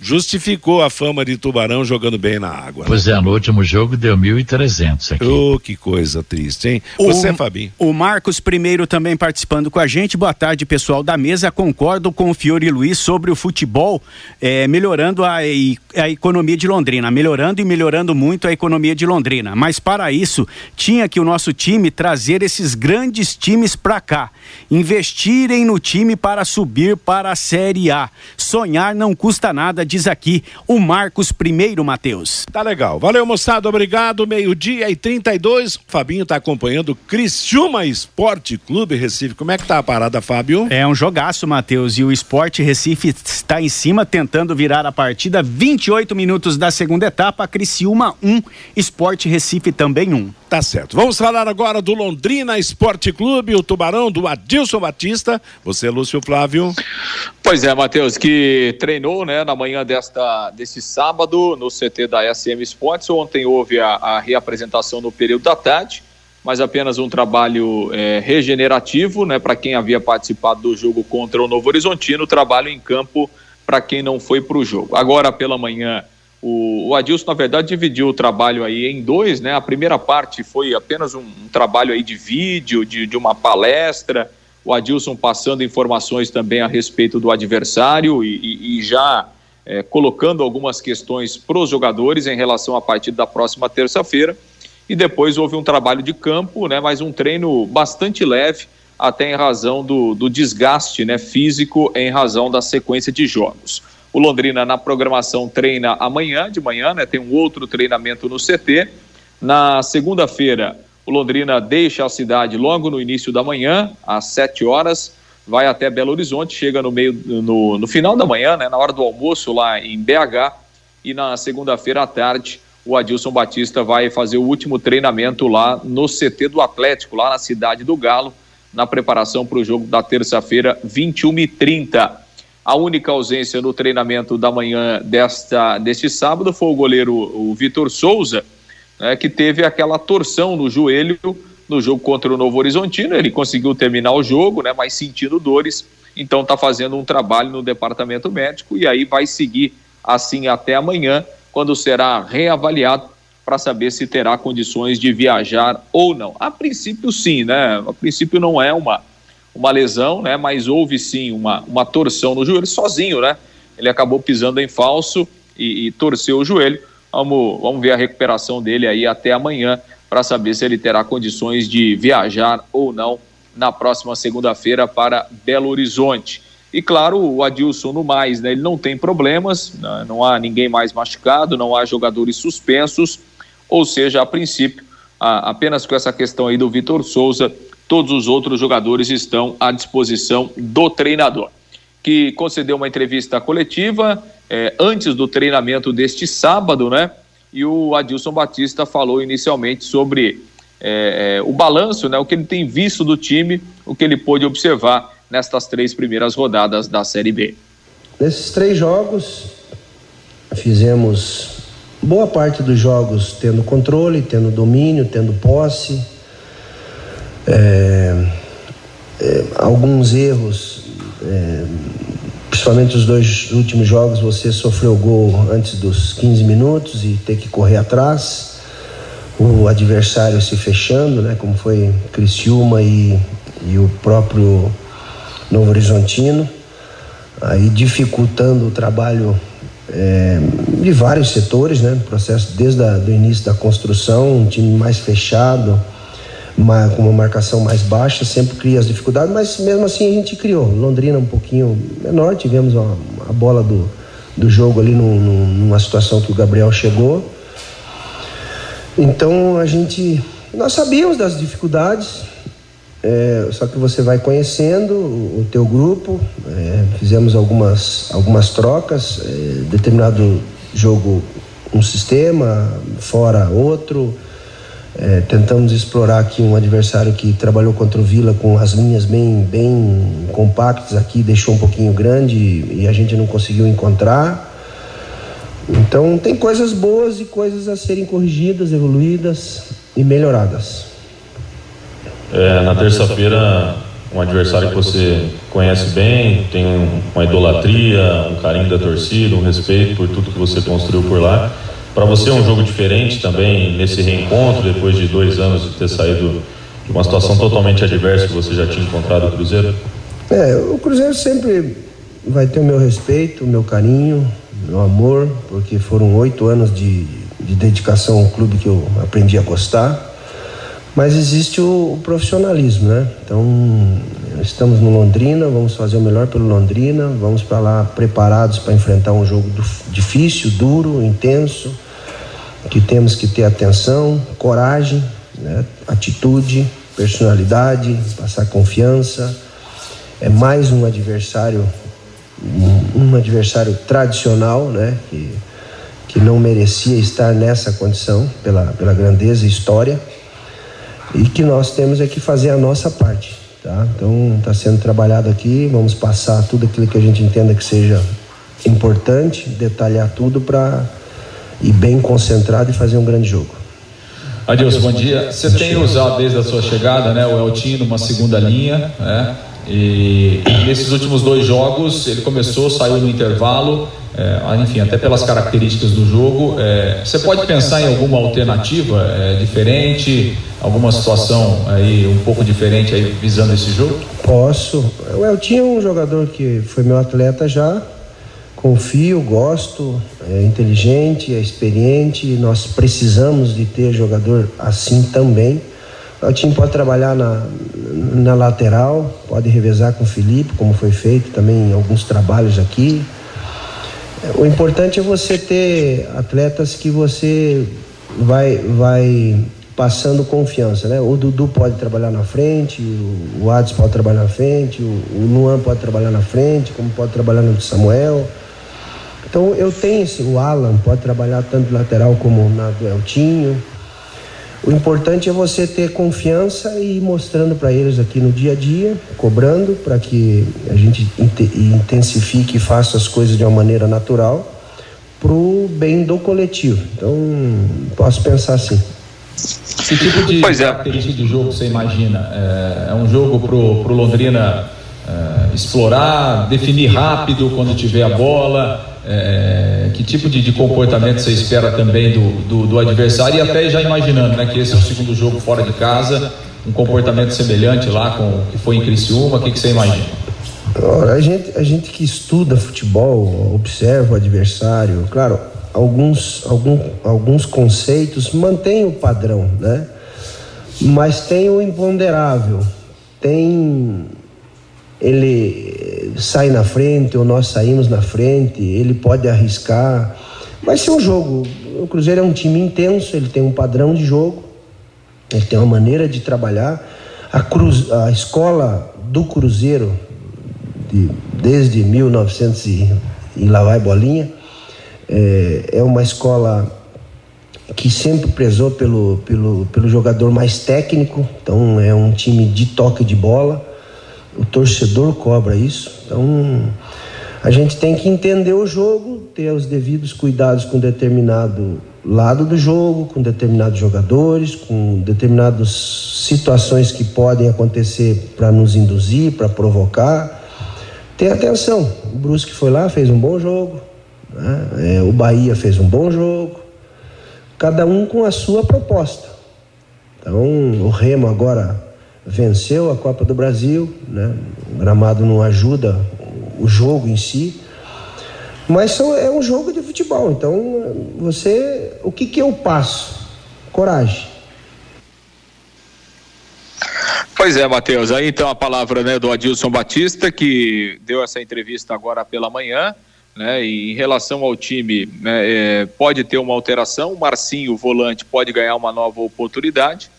justificou a fama de Tubarão jogando bem na água. Né? Pois é, no último jogo deu 1.300 aqui. Oh, que coisa triste, hein? O, Você, Fabinho. O Marcos Primeiro também participando com a gente. Boa tarde, pessoal da mesa. Concordo com o Fiore Luiz sobre o futebol é, melhorando a, a economia de Londrina, melhorando e melhorando muito a economia de Londrina. Mas para isso, tinha que o nosso time trazer esses grandes times para cá, investirem no time para subir para a Série A. Sonhar não custa nada diz aqui o Marcos Primeiro Matheus. Tá legal. Valeu, moçada. Obrigado. Meio-dia e 32. Fabinho tá acompanhando o Criciúma Esporte Clube Recife. Como é que tá a parada, Fábio? É um jogaço, Matheus. E o Esporte Recife está em cima, tentando virar a partida. 28 minutos da segunda etapa. Criciúma 1, um, Esporte Recife também 1. Um. Tá certo. Vamos falar agora do Londrina Esporte Clube, o Tubarão do Adilson Batista. Você, Lúcio Flávio. Pois é, Matheus, que treinou né, na manhã desta, desse sábado no CT da SM Sports. Ontem houve a, a reapresentação no período da tarde, mas apenas um trabalho é, regenerativo né, para quem havia participado do jogo contra o Novo Horizontino, trabalho em campo para quem não foi para o jogo. Agora pela manhã o, o Adilson, na verdade, dividiu o trabalho aí em dois, né? A primeira parte foi apenas um, um trabalho aí de vídeo, de, de uma palestra, o Adilson passando informações também a respeito do adversário e, e, e já é, colocando algumas questões para os jogadores em relação à partida da próxima terça-feira. E depois houve um trabalho de campo, né, mas um treino bastante leve, até em razão do, do desgaste né, físico, em razão da sequência de jogos. O Londrina na programação treina amanhã, de manhã, né, tem um outro treinamento no CT. Na segunda-feira, o Londrina deixa a cidade logo no início da manhã, às 7 horas, vai até Belo Horizonte, chega no meio no, no final da manhã, né, na hora do almoço lá em BH, e na segunda-feira à tarde o Adilson Batista vai fazer o último treinamento lá no CT do Atlético, lá na cidade do Galo, na preparação para o jogo da terça-feira, 21 e 30 A única ausência no treinamento da manhã desta, deste sábado foi o goleiro o Vitor Souza, né, que teve aquela torção no joelho no jogo contra o Novo Horizontino. Ele conseguiu terminar o jogo, né, mas sentindo dores, então está fazendo um trabalho no departamento médico e aí vai seguir assim até amanhã, quando será reavaliado para saber se terá condições de viajar ou não. A princípio, sim, né? A princípio não é uma, uma lesão, né? Mas houve sim uma, uma torção no joelho sozinho, né? Ele acabou pisando em falso e, e torceu o joelho Vamos, vamos ver a recuperação dele aí até amanhã para saber se ele terá condições de viajar ou não na próxima segunda-feira para Belo Horizonte. E claro, o Adilson no mais, né? Ele não tem problemas, né, não há ninguém mais machucado, não há jogadores suspensos, ou seja, a princípio, apenas com essa questão aí do Vitor Souza, todos os outros jogadores estão à disposição do treinador, que concedeu uma entrevista coletiva é, antes do treinamento deste sábado, né? E o Adilson Batista falou inicialmente sobre é, é, o balanço, né? O que ele tem visto do time, o que ele pôde observar nestas três primeiras rodadas da Série B. Nesses três jogos, fizemos boa parte dos jogos tendo controle, tendo domínio, tendo posse. É, é, alguns erros é, principalmente os dois últimos jogos, você sofreu gol antes dos 15 minutos e ter que correr atrás. O adversário se fechando, né, como foi Criciúma e, e o próprio Novo Horizontino, aí dificultando o trabalho é, de vários setores, né, processo desde o início da construção, um time mais fechado, uma, com uma marcação mais baixa, sempre cria as dificuldades, mas mesmo assim a gente criou. Londrina um pouquinho menor, tivemos a, bola do, do jogo ali num, numa situação que o Gabriel chegou. Então a gente. Nós sabíamos das dificuldades, é, só que você vai conhecendo o, o teu grupo, é, fizemos algumas, algumas trocas, é, determinado jogo um sistema, fora outro. É, tentamos explorar aqui um adversário que trabalhou contra o Vila com as linhas bem, bem compactas aqui, deixou um pouquinho grande e a gente não conseguiu encontrar. Então tem coisas boas e coisas a serem corrigidas, evoluídas e melhoradas. É, na terça-feira, um adversário que você conhece bem, tem uma idolatria, um carinho da torcida, um respeito por tudo que você construiu por lá. Para você é um jogo diferente também nesse reencontro, depois de dois anos de ter saído de uma situação totalmente adversa que você já tinha encontrado o Cruzeiro? É, o Cruzeiro sempre vai ter o meu respeito, o meu carinho, meu amor, porque foram oito anos de, de dedicação ao clube que eu aprendi a gostar. Mas existe o, o profissionalismo, né? Então, estamos no Londrina, vamos fazer o melhor pelo Londrina, vamos para lá preparados para enfrentar um jogo do, difícil, duro, intenso que temos que ter atenção, coragem, né? atitude, personalidade, passar confiança. É mais um adversário, um, um adversário tradicional, né? Que, que não merecia estar nessa condição pela, pela grandeza e história e que nós temos é que fazer a nossa parte, tá? Então está sendo trabalhado aqui, vamos passar tudo aquilo que a gente entenda que seja importante, detalhar tudo para e bem concentrado e fazer um grande jogo. Adilson, bom dia. Você tem usado desde a sua chegada, né, o Eltinho numa segunda linha, né? E, nesses últimos dois jogos ele começou, saiu no intervalo, é, enfim, até pelas características do jogo. É, você pode pensar em alguma alternativa é, diferente, alguma situação aí um pouco diferente aí visando esse jogo? Posso. O Eltinho é um jogador que foi meu atleta já, confio, gosto, é inteligente, é experiente. Nós precisamos de ter jogador assim também, O time pode trabalhar na, na lateral, pode revezar com o Felipe, como foi feito também em alguns trabalhos aqui. O importante é você ter atletas que você vai, vai passando confiança, né? O Dudu pode trabalhar na frente, o Adson pode trabalhar na frente, o, o Luan pode trabalhar na frente, como pode trabalhar no Samuel. Então eu tenho esse, o Alan pode trabalhar tanto lateral como na do Eltinho. O importante é você ter confiança e ir mostrando para eles aqui no dia a dia, cobrando para que a gente intensifique e faça as coisas de uma maneira natural para o bem do coletivo. Então, posso pensar assim. Que tipo de pois é. característica de jogo você imagina? É, é um jogo pro, pro Londrina é, explorar, definir rápido quando tiver a bola. É, que tipo de, de, comportamento você espera também do, do, do, adversário e até já imaginando né, que esse é o segundo jogo fora de casa, um comportamento semelhante lá com o que foi em Criciúma, o que, que você imagina? A gente, a gente que estuda futebol, observa o adversário, claro, alguns, algum, alguns conceitos mantêm o padrão, né? Mas tem o imponderável, tem ele sai na frente ou nós saímos na frente, ele pode arriscar. Vai ser um jogo. O Cruzeiro é um time intenso, ele tem um padrão de jogo, ele tem uma maneira de trabalhar. A, cruz, a escola do Cruzeiro, de, desde 1900 e, e lá vai bolinha, é, é uma escola que sempre prezou pelo, pelo, pelo jogador mais técnico, então é um time de toque de bola. O torcedor cobra isso. Então a gente tem que entender o jogo, ter os devidos cuidados com determinado lado do jogo, com determinados jogadores, com determinadas situações que podem acontecer para nos induzir, para provocar. Ter atenção. O Brusque foi lá, fez um bom jogo. Né? É, o Bahia fez um bom jogo, cada um com a sua proposta. Então, o Remo agora venceu a Copa do Brasil, né? o gramado não ajuda o jogo em si, mas é um jogo de futebol. Então, você, o que que eu passo? Coragem. Pois é, Matheus. Aí então a palavra né, do Adilson Batista, que deu essa entrevista agora pela manhã. Né, em relação ao time, né, é, pode ter uma alteração. O Marcinho, o volante, pode ganhar uma nova oportunidade.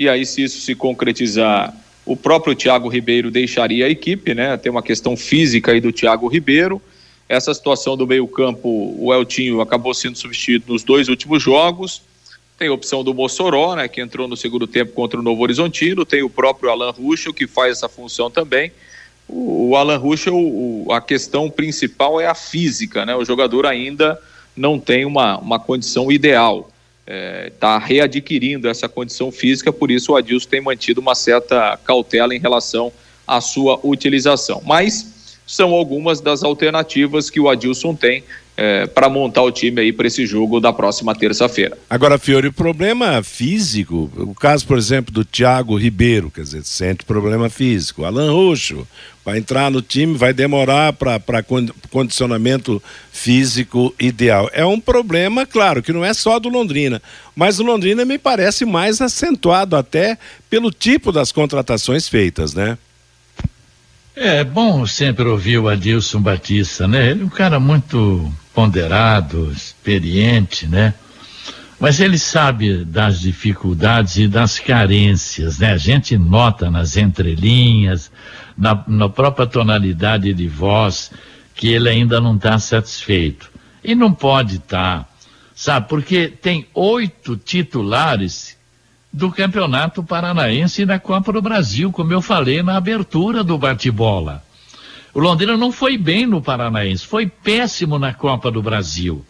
E aí, se isso se concretizar, o próprio Thiago Ribeiro deixaria a equipe, né? Tem uma questão física aí do Thiago Ribeiro. Essa situação do meio-campo, o Eltinho acabou sendo substituído nos dois últimos jogos. Tem a opção do Mossoró, né, que entrou no segundo tempo contra o Novo Horizontino. Tem o próprio Alan Ruschel, que faz essa função também o Alan Ruschel, a questão principal é a física, né? O jogador ainda não tem uma, uma condição ideal, está é, readquirindo essa condição física, por isso o Adilson tem mantido uma certa cautela em relação à sua utilização. Mas são algumas das alternativas que o Adilson tem é, para montar o time aí para esse jogo da próxima terça-feira. Agora, Fiore, o problema físico, o caso, por exemplo, do Thiago Ribeiro, quer dizer, sente problema físico. Alan Roxo vai entrar no time, vai demorar para condicionamento físico ideal. É um problema, claro, que não é só do Londrina, mas o Londrina me parece mais acentuado até pelo tipo das contratações feitas, né? É bom sempre ouvir o Adilson Batista, né? Ele é um cara muito ponderado, experiente, né? Mas ele sabe das dificuldades e das carências, né? A gente nota nas entrelinhas, na, na própria tonalidade de voz, que ele ainda não está satisfeito. E não pode estar, tá, sabe? Porque tem oito titulares do Campeonato Paranaense e da Copa do Brasil, como eu falei na abertura do bate-bola. O Londrina não foi bem no Paranaense, foi péssimo na Copa do Brasil.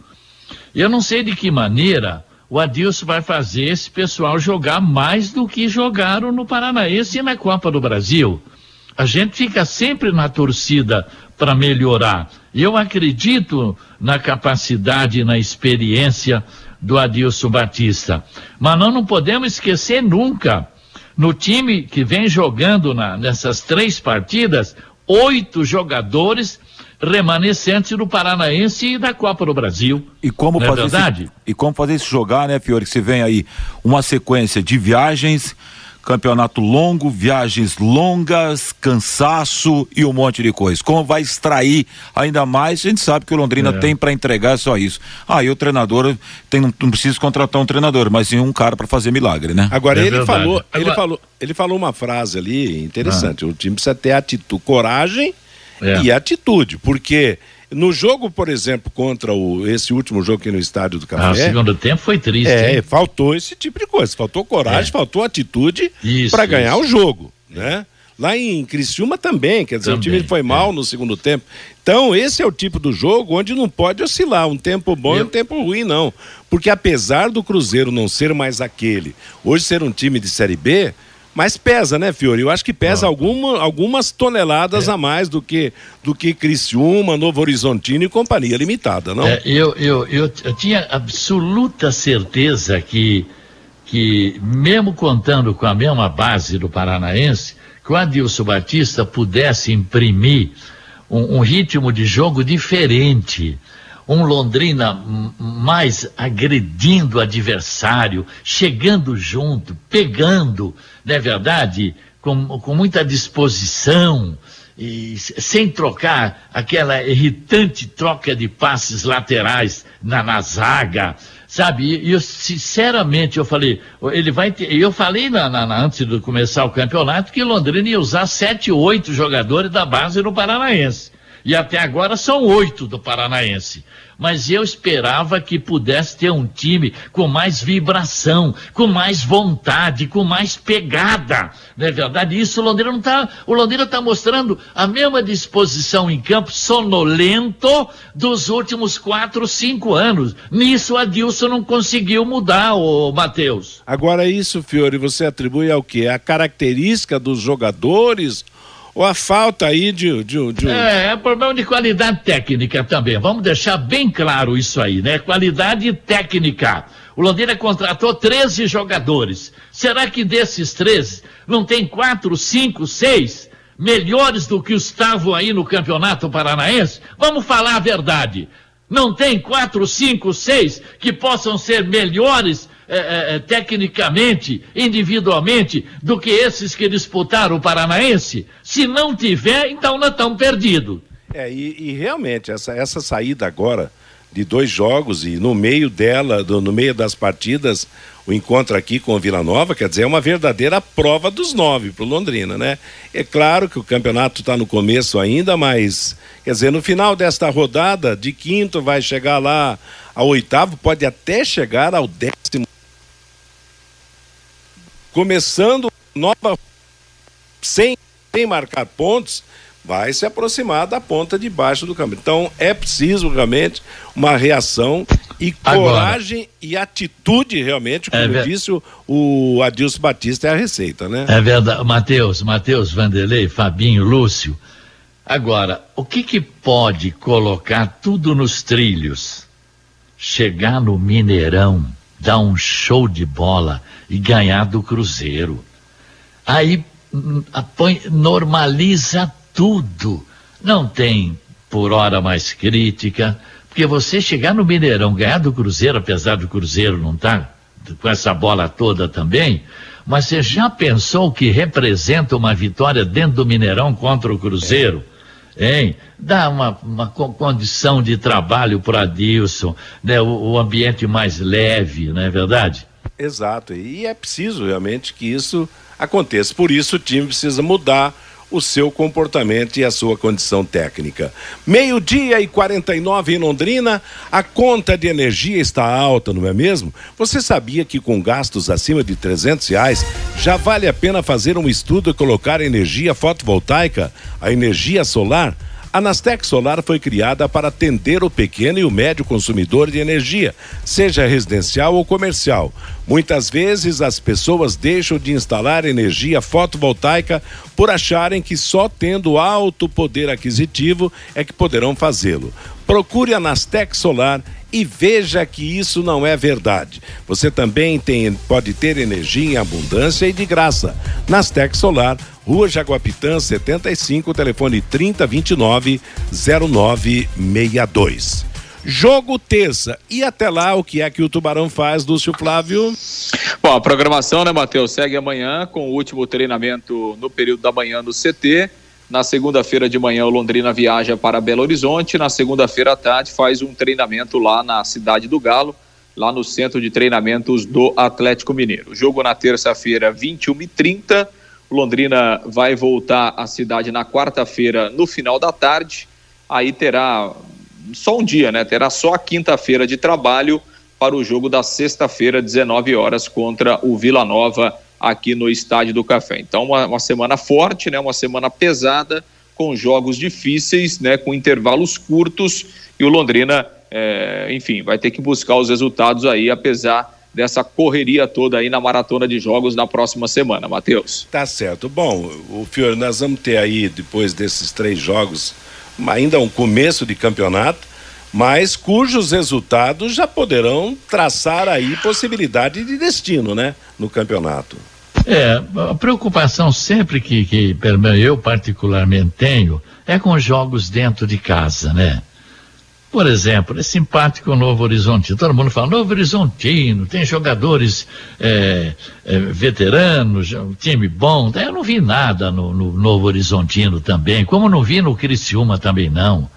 Eu não sei de que maneira o Adilson vai fazer esse pessoal jogar mais do que jogaram no Paranaense e na Copa do Brasil. A gente fica sempre na torcida para melhorar. E eu acredito na capacidade na experiência do Adilson Batista. Mas nós não podemos esquecer nunca, no time que vem jogando na, nessas três partidas, oito jogadores remanescentes do Paranaense e da Copa do Brasil. E como Não é fazer é verdade? Esse, e como fazer isso jogar, né, Fiore? Que você vem aí uma sequência de viagens campeonato longo, viagens longas, cansaço e um monte de coisa. Como vai extrair ainda mais? A gente sabe que o Londrina é. tem para entregar só isso. Aí ah, o treinador tem, não, não precisa contratar um treinador, mas sim um cara para fazer milagre, né? Agora é ele verdade. falou, ele Agora... falou, ele falou uma frase ali interessante. Ah. O time precisa ter atitude, coragem é. e atitude, porque no jogo, por exemplo, contra o, esse último jogo aqui no Estádio do Café. Ah, o segundo tempo foi triste. É, hein? faltou esse tipo de coisa. Faltou coragem, é. faltou atitude para ganhar isso. o jogo, né? Lá em Criciúma também, quer dizer, também, o time foi mal é. no segundo tempo. Então, esse é o tipo do jogo onde não pode oscilar um tempo bom e um tempo ruim, não. Porque apesar do Cruzeiro não ser mais aquele, hoje ser um time de Série B, mas pesa, né, Fiori? Eu acho que pesa alguma, algumas toneladas é. a mais do que do que Criciúma, Novo Horizontino e Companhia Limitada, não? É, eu, eu, eu, eu, tinha absoluta certeza que, que, mesmo contando com a mesma base do Paranaense, que o Adilson Batista pudesse imprimir um, um ritmo de jogo diferente um Londrina mais agredindo o adversário, chegando junto, pegando, não é verdade? Com, com muita disposição, e sem trocar aquela irritante troca de passes laterais na, na zaga, sabe? E eu, sinceramente, eu falei, ele vai ter, eu falei na, na, antes de começar o campeonato que Londrina ia usar sete, oito jogadores da base no Paranaense. E até agora são oito do Paranaense mas eu esperava que pudesse ter um time com mais vibração, com mais vontade, com mais pegada. Não é verdade? Isso o Londrina não está. O Londrina está mostrando a mesma disposição em campo sonolento dos últimos quatro, cinco anos. Nisso a Dilson não conseguiu mudar, o Matheus. Agora, isso, Fiore, você atribui ao quê? A característica dos jogadores ou a falta aí de, de, de... É, é problema de qualidade técnica também. Vamos deixar bem claro isso aí, né? Qualidade técnica. O Londrina contratou 13 jogadores. Será que desses 13 não tem quatro, cinco, seis melhores do que estavam aí no Campeonato Paranaense? Vamos falar a verdade. Não tem quatro, cinco, seis que possam ser melhores é, é, é, tecnicamente, individualmente, do que esses que disputaram o Paranaense? Se não tiver, então nós estamos perdidos. É, e, e, realmente, essa, essa saída agora de dois jogos e no meio dela, do, no meio das partidas, o encontro aqui com o Vila Nova, quer dizer, é uma verdadeira prova dos nove para o Londrina, né? É claro que o campeonato está no começo ainda, mas, quer dizer, no final desta rodada, de quinto vai chegar lá ao oitavo, pode até chegar ao décimo começando nova sem, sem marcar pontos, vai se aproximar da ponta de baixo do campo. Então é preciso realmente uma reação e coragem Agora, e atitude realmente, como é disse o, o Adilson Batista, é a receita, né? É verdade. Matheus, Matheus Vanderlei, Fabinho, Lúcio. Agora, o que que pode colocar tudo nos trilhos? Chegar no Mineirão dar um show de bola e ganhar do Cruzeiro. Aí hum, normaliza tudo. Não tem por hora mais crítica, porque você chegar no Mineirão, ganhar do Cruzeiro, apesar do Cruzeiro não estar tá com essa bola toda também, mas você já pensou que representa uma vitória dentro do Mineirão contra o Cruzeiro? hein? Dá uma, uma condição de trabalho para Adilson, né? O, o, ambiente mais leve, não é verdade? Exato, e é preciso realmente que isso aconteça. Por isso o time precisa mudar o seu comportamento e a sua condição técnica. Meio-dia e 49 em Londrina, a conta de energia está alta, não é mesmo? Você sabia que com gastos acima de 300 reais já vale a pena fazer um estudo e colocar energia fotovoltaica, a energia solar? A Nastec Solar foi criada para atender o pequeno e o médio consumidor de energia, seja residencial ou comercial. Muitas vezes as pessoas deixam de instalar energia fotovoltaica por acharem que só tendo alto poder aquisitivo é que poderão fazê-lo. Procure a Nastec Solar e veja que isso não é verdade. Você também tem, pode ter energia em abundância e de graça. Nastec Solar Rua Jaguapitã 75, telefone 3029 0962. Jogo terça. E até lá, o que é que o Tubarão faz, Lúcio Flávio? Bom, a programação, né, Matheus, segue amanhã com o último treinamento no período da manhã no CT. Na segunda-feira de manhã, o Londrina viaja para Belo Horizonte. Na segunda-feira à tarde, faz um treinamento lá na Cidade do Galo, lá no centro de treinamentos do Atlético Mineiro. Jogo na terça-feira, 21h30. Londrina vai voltar à cidade na quarta-feira, no final da tarde. Aí terá só um dia, né? Terá só a quinta-feira de trabalho para o jogo da sexta-feira, 19 horas, contra o Vila Nova aqui no Estádio do Café. Então, uma, uma semana forte, né? Uma semana pesada, com jogos difíceis, né? Com intervalos curtos e o Londrina, é, enfim, vai ter que buscar os resultados aí, apesar dessa correria toda aí na maratona de jogos na próxima semana, Matheus. Tá certo. Bom, o Fior, nós vamos ter aí, depois desses três jogos, ainda um começo de campeonato, mas cujos resultados já poderão traçar aí possibilidade de destino, né, no campeonato. É, a preocupação sempre que, que eu particularmente tenho é com jogos dentro de casa, né? Por exemplo, é simpático o Novo Horizontino. Todo mundo fala Novo Horizontino, tem jogadores é, é, veteranos, um time bom. Eu não vi nada no, no Novo Horizontino também, como não vi no Criciúma também não.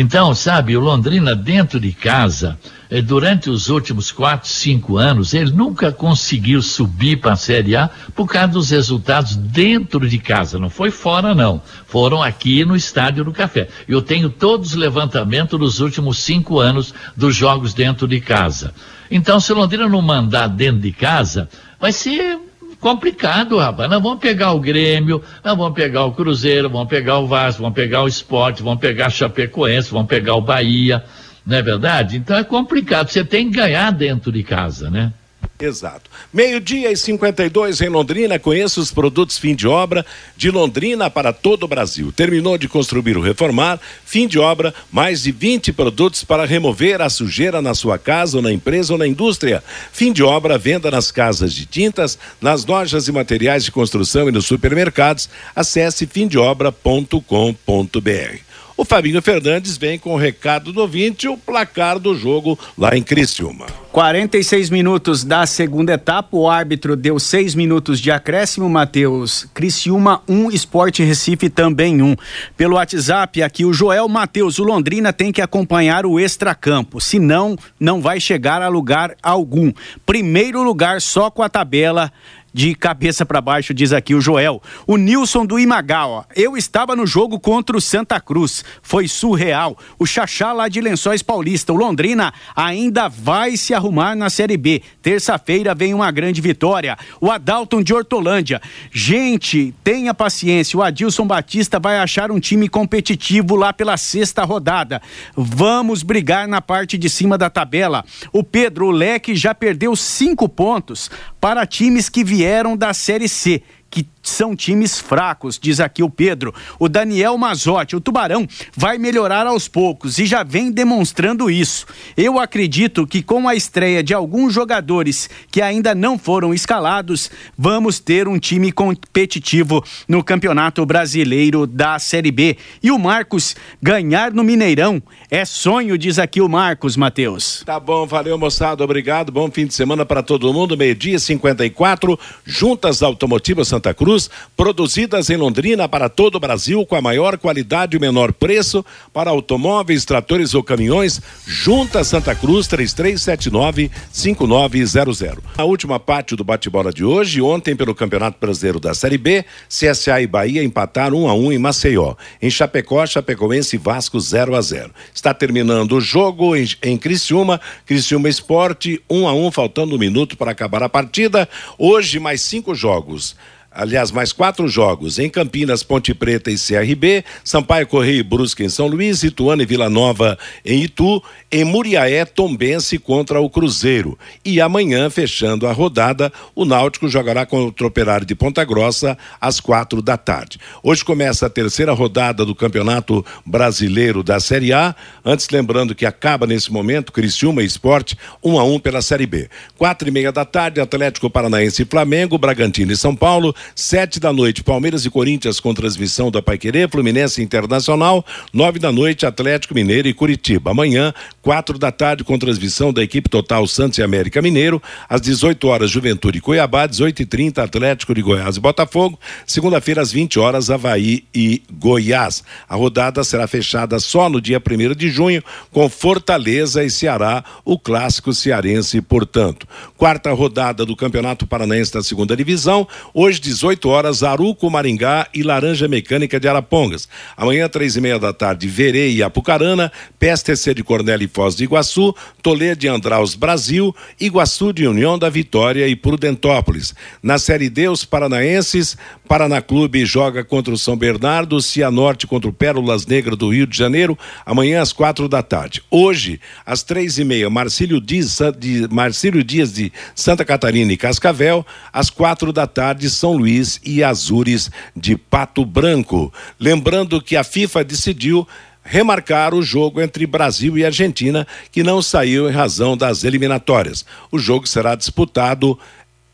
Então, sabe, o Londrina dentro de casa, eh, durante os últimos quatro, cinco anos, ele nunca conseguiu subir para a Série A por causa dos resultados dentro de casa. Não foi fora, não. Foram aqui no Estádio do Café. Eu tenho todos os levantamentos dos últimos cinco anos dos jogos dentro de casa. Então, se o Londrina não mandar dentro de casa, vai ser complicado, rapaz. Nós vamos pegar o Grêmio, nós vamos pegar o Cruzeiro, vamos pegar o Vasco, vamos pegar o Esporte, vamos pegar a Chapecoense, vamos pegar o Bahia, não é verdade? Então é complicado. Você tem que ganhar dentro de casa, né? Exato. Meio-dia e 52 em Londrina. Conheça os produtos fim de obra de Londrina para todo o Brasil. Terminou de construir ou reformar, fim de obra, mais de 20 produtos para remover a sujeira na sua casa ou na empresa ou na indústria. Fim de obra, venda nas casas de tintas, nas lojas e materiais de construção e nos supermercados. Acesse fimdeobra.com.br. O Fabinho Fernandes vem com o recado do ouvinte o placar do jogo lá em Criciúma. 46 minutos da segunda etapa, o árbitro deu seis minutos de acréscimo, Matheus. Criciúma 1, um, Esporte Recife também 1. Um. Pelo WhatsApp, aqui o Joel Matheus, o Londrina tem que acompanhar o extracampo, senão não vai chegar a lugar algum. Primeiro lugar só com a tabela de cabeça para baixo, diz aqui o Joel. O Nilson do Imagawa. Eu estava no jogo contra o Santa Cruz. Foi surreal. O Xaxá lá de Lençóis Paulista. O Londrina ainda vai se arrumar na Série B. Terça-feira vem uma grande vitória. O Adalton de Hortolândia. Gente, tenha paciência. O Adilson Batista vai achar um time competitivo lá pela sexta rodada. Vamos brigar na parte de cima da tabela. O Pedro, o Leque já perdeu cinco pontos para times que vieram da Série C que são times fracos, diz aqui o Pedro. O Daniel Mazotti, o Tubarão vai melhorar aos poucos e já vem demonstrando isso. Eu acredito que com a estreia de alguns jogadores que ainda não foram escalados, vamos ter um time competitivo no Campeonato Brasileiro da Série B. E o Marcos ganhar no Mineirão é sonho, diz aqui o Marcos, Matheus. Tá bom, valeu moçada, obrigado. Bom fim de semana para todo mundo. Meio-dia 54, juntas automotivas Santa Cruz, produzidas em Londrina para todo o Brasil com a maior qualidade e menor preço para automóveis, tratores ou caminhões. Junta Santa Cruz 3379-5900. A última parte do bate-bola de hoje, ontem pelo Campeonato Brasileiro da Série B, CSA e Bahia empataram 1 um a 1 um em Maceió. Em Chapecó, Chapecoense e Vasco 0 a 0. Está terminando o jogo em, em Criciúma, Criciúma Esporte 1 um a 1 faltando um minuto para acabar a partida. Hoje mais cinco jogos aliás, mais quatro jogos em Campinas, Ponte Preta e CRB, Sampaio Correia e Brusque em São Luís, Ituano e Vila Nova em Itu, em Muriaé, Tombense contra o Cruzeiro. E amanhã, fechando a rodada, o Náutico jogará contra o Operário de Ponta Grossa às quatro da tarde. Hoje começa a terceira rodada do Campeonato Brasileiro da Série A. Antes, lembrando que acaba nesse momento Criciúma e Esporte, um a um pela Série B. Quatro e meia da tarde, Atlético Paranaense e Flamengo, Bragantino e São Paulo, Sete da noite, Palmeiras e Corinthians com transmissão da Paiquerê, Fluminense Internacional. Nove da noite, Atlético Mineiro e Curitiba. Amanhã, quatro da tarde, com transmissão da equipe total Santos e América Mineiro. Às 18 horas, Juventude e Cuiabá. 18 e 30 Atlético de Goiás e Botafogo. Segunda-feira, às 20 horas, Havaí e Goiás. A rodada será fechada só no dia 1 de junho, com Fortaleza e Ceará, o clássico cearense, portanto. Quarta rodada do Campeonato Paranaense da Segunda Divisão. Hoje, 18 horas, Aruco, Maringá e Laranja Mecânica de Arapongas. Amanhã, três e meia da tarde, Verei e Apucarana, PSTC de Cornélio e Foz de Iguaçu, Toledo de Andraus Brasil, Iguaçu de União da Vitória e Prudentópolis. Na Série D, os paranaenses, Paraná Clube joga contra o São Bernardo, Cianorte contra o Pérolas Negras do Rio de Janeiro, amanhã às quatro da tarde. Hoje, às três e meia, Marcílio Dias de, Marcílio Dias de Santa Catarina e Cascavel, às quatro da tarde, São Luís e Azures de Pato Branco. Lembrando que a FIFA decidiu remarcar o jogo entre Brasil e Argentina, que não saiu em razão das eliminatórias. O jogo será disputado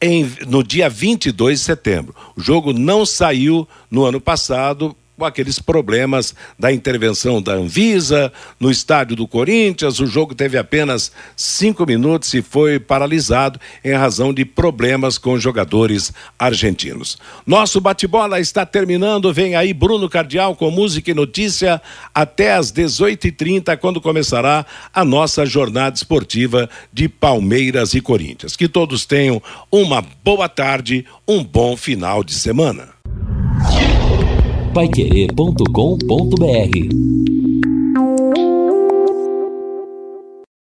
em, no dia 22 de setembro. O jogo não saiu no ano passado com aqueles problemas da intervenção da Anvisa no estádio do Corinthians. O jogo teve apenas cinco minutos e foi paralisado em razão de problemas com jogadores argentinos. Nosso bate-bola está terminando. Vem aí Bruno Cardial com música e notícia até às 18h30, quando começará a nossa jornada esportiva de Palmeiras e Corinthians. Que todos tenham uma boa tarde, um bom final de semana paiquerê.com.br